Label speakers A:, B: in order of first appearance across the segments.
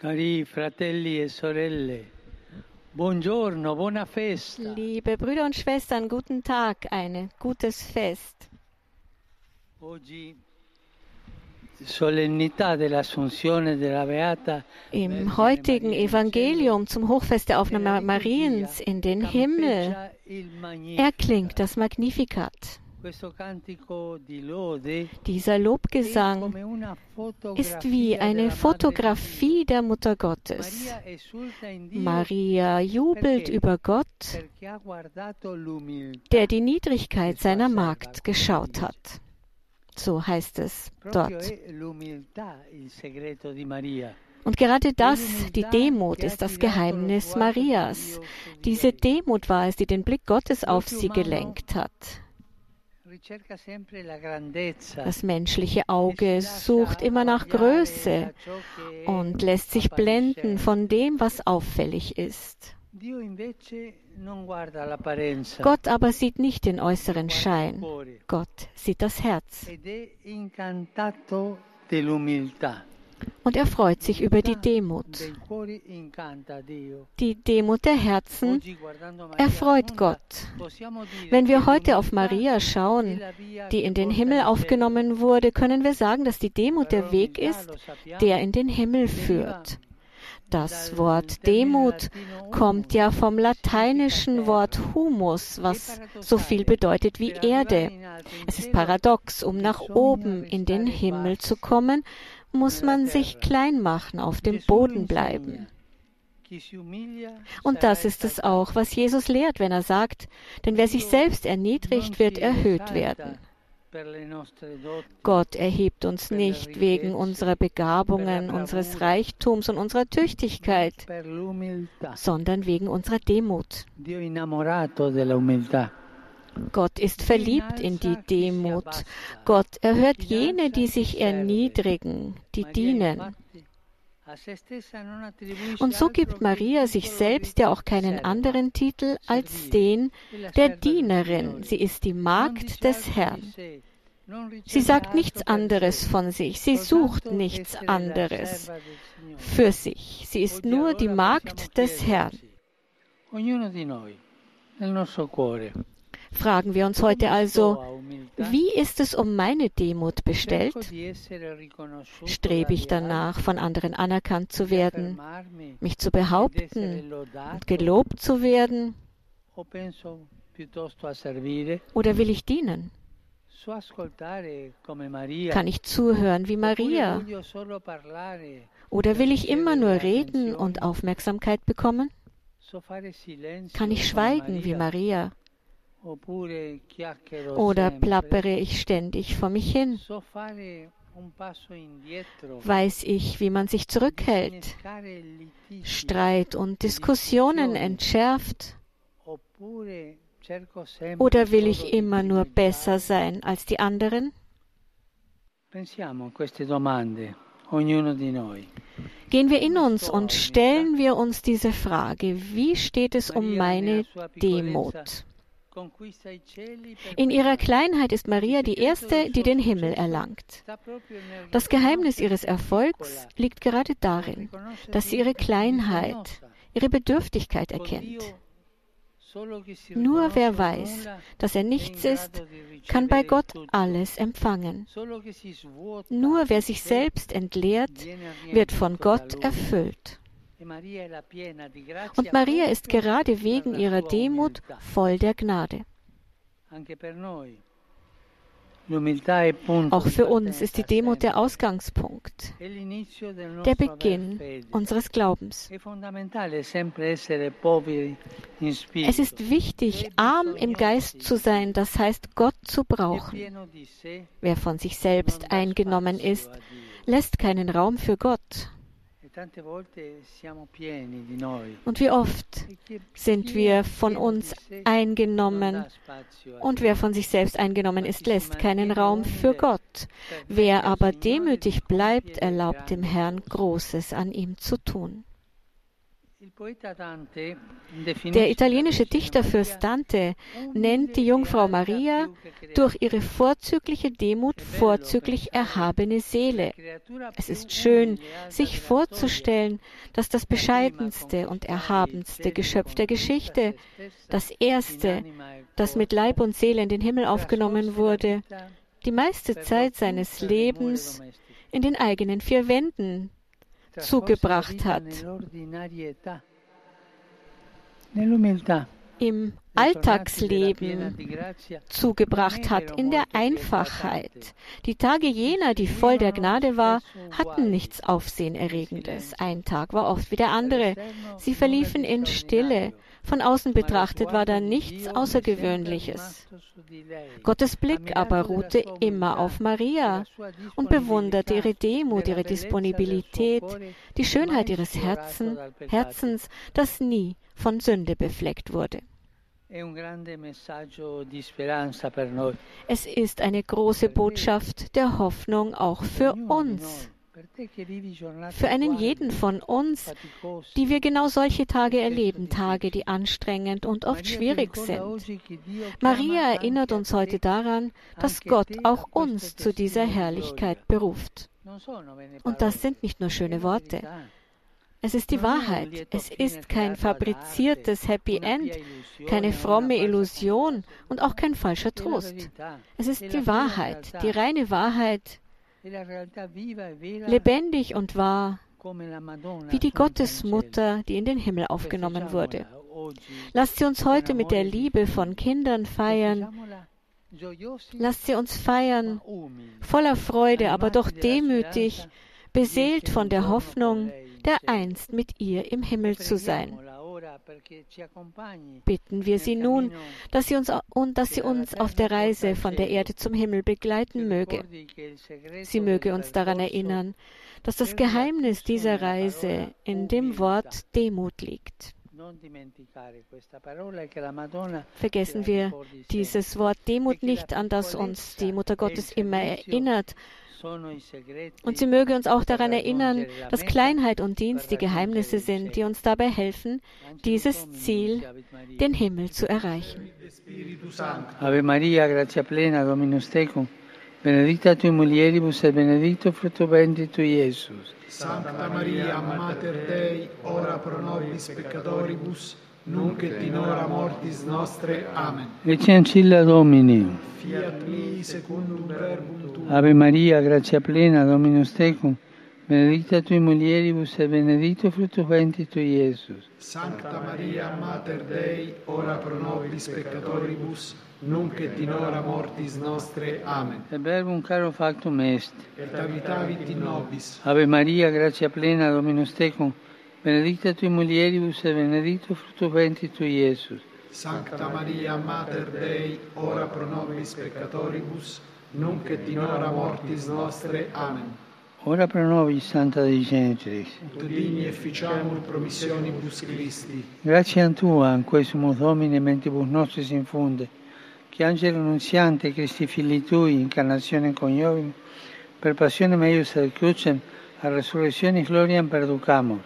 A: Cari fratelli e sorelle, buongiorno, buona festa.
B: Liebe Brüder und Schwestern, guten Tag, ein gutes Fest.
A: Oggi solennità dell'Assunzione della Beata
B: Im heutigen Evangelium zum Hochfest der Aufnahme Mariens in den Himmel erklingt das Magnificat. Dieser Lobgesang ist wie eine Fotografie der Mutter Gottes.
A: Maria
B: jubelt über Gott, der die Niedrigkeit seiner Magd geschaut hat. So heißt es dort. Und gerade das, die Demut, ist das Geheimnis Marias. Diese Demut war es, die den Blick Gottes auf sie gelenkt hat. Das menschliche Auge sucht immer nach Größe und lässt sich blenden von dem, was auffällig ist. Gott aber sieht nicht den äußeren Schein. Gott sieht das Herz. Und er freut sich über die Demut. Die Demut der Herzen erfreut Gott. Wenn wir heute auf Maria schauen, die in den Himmel aufgenommen wurde, können wir sagen, dass die Demut der Weg ist, der in den Himmel führt. Das Wort Demut kommt ja vom lateinischen Wort humus, was so viel bedeutet wie Erde. Es ist paradox, um nach oben in den Himmel zu kommen, muss man sich klein machen, auf dem Boden bleiben. Und das ist es auch, was Jesus lehrt, wenn er sagt, denn wer sich selbst erniedrigt, wird erhöht werden. Gott erhebt uns nicht wegen unserer Begabungen, unseres Reichtums und unserer Tüchtigkeit, sondern wegen unserer Demut. Gott ist verliebt in die Demut. Gott erhört jene, die sich erniedrigen, die dienen. Und so gibt Maria sich selbst ja auch keinen anderen Titel als den der Dienerin. Sie ist die Magd des Herrn. Sie sagt nichts anderes von sich. Sie sucht nichts anderes für sich. Sie ist nur die Magd des Herrn. Fragen wir uns heute also, wie ist es um meine Demut bestellt? Strebe ich danach, von anderen anerkannt zu werden, mich zu behaupten und gelobt zu werden? Oder will ich dienen? Kann ich zuhören wie Maria? Oder will ich immer nur reden und Aufmerksamkeit bekommen? Kann ich schweigen wie
A: Maria,
B: Oder plappere ich ständig vor mich hin? Weiß ich, wie man sich zurückhält? Streit und Diskussionen entschärft? Oder will ich immer nur besser sein als die anderen? Gehen wir in uns und stellen wir uns diese Frage, wie steht es um meine Demut? In ihrer Kleinheit ist Maria die Erste, die den Himmel erlangt. Das Geheimnis ihres Erfolgs liegt gerade darin, dass sie ihre Kleinheit, ihre Bedürftigkeit erkennt. Nur wer weiß, dass er nichts ist, kann bei Gott alles empfangen. Nur wer sich selbst entleert, wird von Gott erfüllt. Und Maria ist gerade wegen ihrer Demut voll der Gnade. Auch für uns ist die Demut der Ausgangspunkt, der Beginn unseres Glaubens. Es ist wichtig, arm im Geist zu sein, das heißt Gott zu brauchen. Wer von sich selbst eingenommen ist, lässt keinen Raum für Gott. Und wie oft sind wir von uns eingenommen und wer von sich selbst eingenommen ist, lässt keinen Raum für Gott. Wer aber demütig bleibt, erlaubt dem Herrn Großes an ihm zu tun. Der italienische Dichterfürst Dante nennt die Jungfrau Maria durch ihre vorzügliche Demut vorzüglich erhabene Seele. Es ist schön, sich vorzustellen, dass das bescheidenste und erhabenste Geschöpf der Geschichte, das erste, das mit Leib und Seele in den Himmel aufgenommen wurde, die meiste Zeit seines Lebens in den eigenen vier Wänden zugebracht hat. Im Alltagsleben zugebracht hat, in der Einfachheit. Die Tage jener, die voll der Gnade war, hatten nichts Aufsehenerregendes. Ein Tag war oft wie der andere. Sie verliefen in Stille. Von außen betrachtet war da nichts Außergewöhnliches. Gottes Blick aber ruhte immer auf Maria und bewunderte ihre Demut, ihre Disponibilität, die Schönheit ihres Herzen, Herzens, das nie von Sünde befleckt wurde. Es ist eine große Botschaft der Hoffnung auch für uns für einen jeden von uns, die wir genau solche Tage erleben, Tage, die anstrengend und oft schwierig sind. Maria erinnert uns heute daran, dass Gott auch uns zu dieser Herrlichkeit beruft. Und das sind nicht nur schöne Worte. Es ist die Wahrheit. Es ist kein fabriziertes Happy End, keine fromme Illusion und auch kein falscher Trost. Es ist die Wahrheit, die reine Wahrheit, lebendig und wahr, wie die Gottesmutter, die in den Himmel aufgenommen wurde. Lasst sie uns heute mit der Liebe von Kindern feiern. Lasst sie uns feiern, voller Freude, aber doch demütig, beseelt von der Hoffnung, der einst mit ihr im Himmel zu sein. Bitten wir sie nun, dass sie, uns, und dass sie uns auf der Reise von der Erde zum Himmel begleiten möge. Sie möge uns daran erinnern, dass das Geheimnis dieser Reise in dem Wort Demut liegt. Vergessen wir dieses Wort Demut nicht, an das uns die Mutter Gottes immer erinnert, und sie möge uns auch daran erinnern, dass Kleinheit und Dienst die Geheimnisse sind, die uns dabei helfen, dieses Ziel, den Himmel zu erreichen.
A: Ave Maria, gratia plena, Dominus tecum, benedicta tui mulieribus et benedictus fructus ventris tui, Iesus.
C: Sancta Maria, Mater Dei, ora pro nobis peccatoribus, nunc et in hora mortis nostre. Amen.
A: Ecce ancilla Domini.
C: Fiat mi secundum verbum tuum.
A: Ave Maria, gratia plena, Dominus tecum, benedicta tui mulieribus et benedictus fructus ventris tui, Iesus.
C: Sancta Maria, Mater Dei, ora pro nobis peccatoribus, nunc et in hora mortis nostre. Amen.
A: Et verbum caro factum est.
C: Et habitavit in nobis.
A: Ave Maria, gratia plena, Dominus tecum, benedicta tui mulieribus et benedictus fructus ventris tui, Iesus.
C: Sancta Maria, Mater Dei, ora pro nobis peccatoribus, nunc et in hora mortis nostre. Amen.
A: Ora pro nobis, Santa Dei Genitris.
C: Ut digni efficiamur promissionibus Christi.
A: Grazie Tua, in cui sumus Domine mentibus nostris infunde, che angelo nunziante Christi Fili Tui, incarnazione coniovim, per passione meius ad crucem, a resurrectionis gloriam perducamur.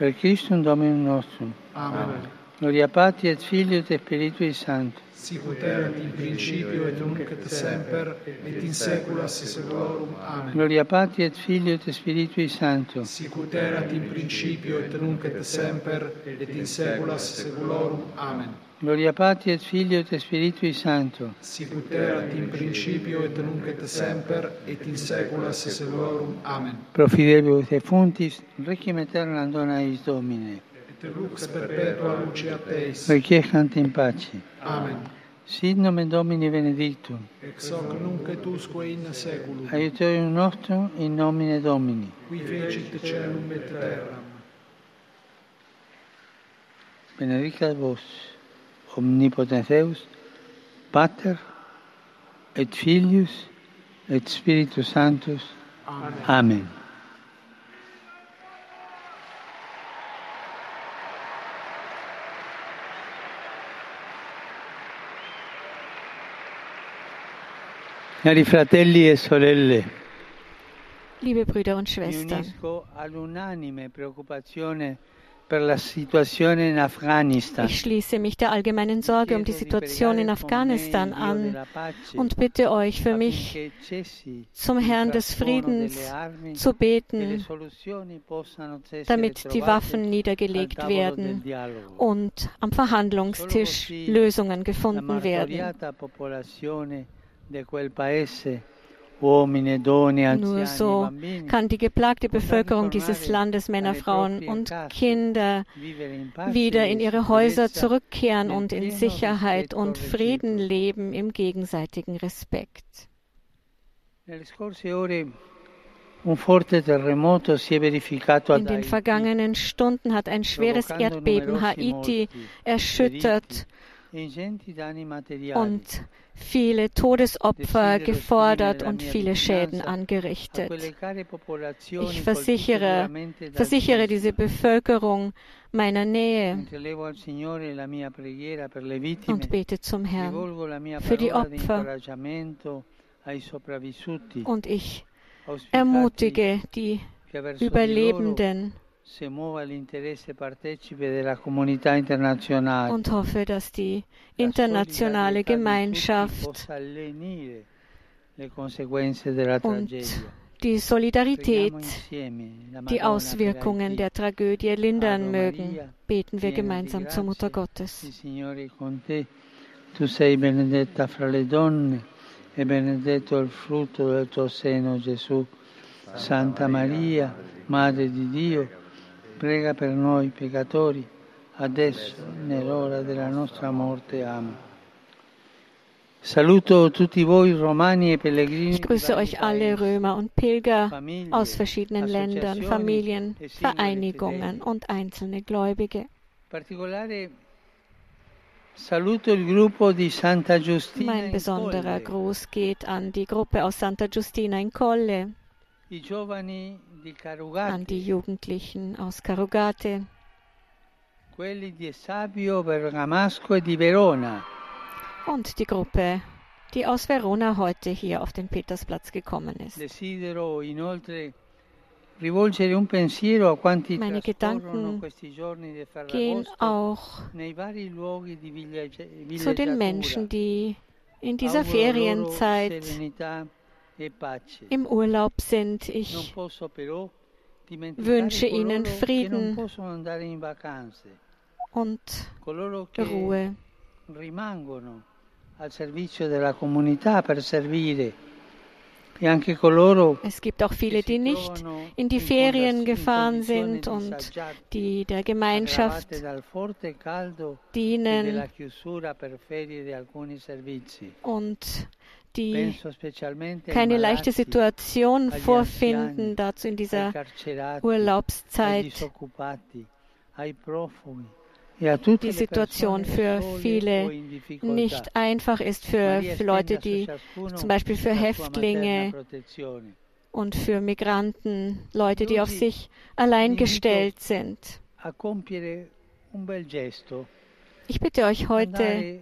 A: Per Christum Dominum nostrum.
C: Amen.
A: Gloria Patri et Filio et Spiritui Sancto.
C: Sicut erat in principio et nunc et semper et in saecula saeculorum. Amen.
A: Gloria Patri et Filio et Spiritui Sancto.
C: Sicut erat in principio et nunc et semper et in saecula saeculorum. Amen.
A: Gloria Patri et Filio et Spiritui Sancto.
C: Sicut erat in principio et nunc et semper et in saecula saeculorum. Amen.
A: Pro fidelibus defuntis, requiem aeternam dona eis Domine.
C: Lux perpetua luceat eis.
A: Requiescant in pace.
C: Amen.
A: Sit nomen Domini benedictum.
C: Ex hoc nunc et usque in saeculum.
A: Aiutorium nostrum in nomine Domini.
C: Qui fecit celum et terram.
A: Benedicat vos, omnipotens Deus, Pater, et Filius, et Spiritus Sanctus.
C: Amen.
A: Amen. Cari fratelli e sorelle,
B: Liebe Brüder und Schwestern,
A: Ich schließe mich der allgemeinen Sorge um die Situation in Afghanistan an und bitte euch für mich zum Herrn des Friedens zu beten, damit die Waffen niedergelegt werden und am Verhandlungstisch Lösungen gefunden werden. Nur so kann die geplagte Bevölkerung dieses Landes, Männer, Frauen und Kinder, wieder in ihre Häuser zurückkehren und in Sicherheit und Frieden leben im gegenseitigen Respekt. In den vergangenen Stunden hat ein schweres Erdbeben Haiti erschüttert und viele Todesopfer gefordert und viele Schäden angerichtet. Ich versichere, versichere diese Bevölkerung meiner Nähe und bete zum Herrn für die Opfer. Und ich ermutige die Überlebenden, und hoffe, dass die internationale Gemeinschaft und die Solidarität die Auswirkungen der Tragödie lindern mögen. Beten wir gemeinsam zur Mutter Gottes. Tu sei benedetta fra le donne e benedetto il frutto del tuo seno, Gesù. Santa Maria, Madre di Dio, prega per noi peccatori, adesso nell'ora della nostra morte. Amen. Saluto tutti voi Romani e Pellegrini. Ich grüße euch alle Römer und Pilger aus verschiedenen Ländern, Familien, e Vereinigungen und einzelne Gläubige. Mein besonderer Gruß geht an die Gruppe aus Santa Giustina in Colle an die Jugendlichen aus Carugate. E Und die Gruppe, die aus Verona heute hier auf den Petersplatz gekommen ist. Meine Gedanken gehen auch zu den Menschen, die in dieser Ferienzeit im Urlaub sind. Ich. Wünsche ihnen Frieden. und Ruhe. E es gibt auch viele, die nicht in die Ferien gefahren sind und die der Gemeinschaft dienen. und die keine leichte Situation vorfinden, dazu in dieser Urlaubszeit. Die Situation für viele nicht einfach ist, für, für Leute, die zum Beispiel für Häftlinge und für Migranten, Leute, die auf sich allein gestellt sind. Ich bitte euch heute,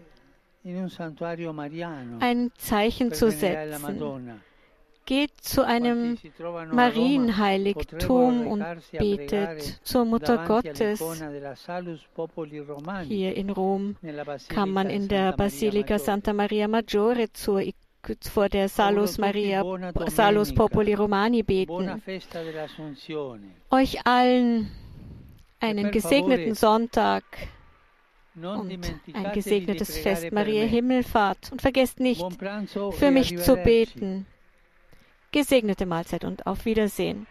A: ein Zeichen zu setzen. Geht zu einem Marienheiligtum und betet zur Mutter Gottes. Hier in Rom kann man in der Basilika Santa Maria Maggiore zur vor der Salus Maria, Salus Popoli Romani beten. Euch allen einen gesegneten Sonntag und ein gesegnetes Fest Maria Himmelfahrt. Und vergesst nicht, für mich zu beten. Gesegnete Mahlzeit und auf Wiedersehen.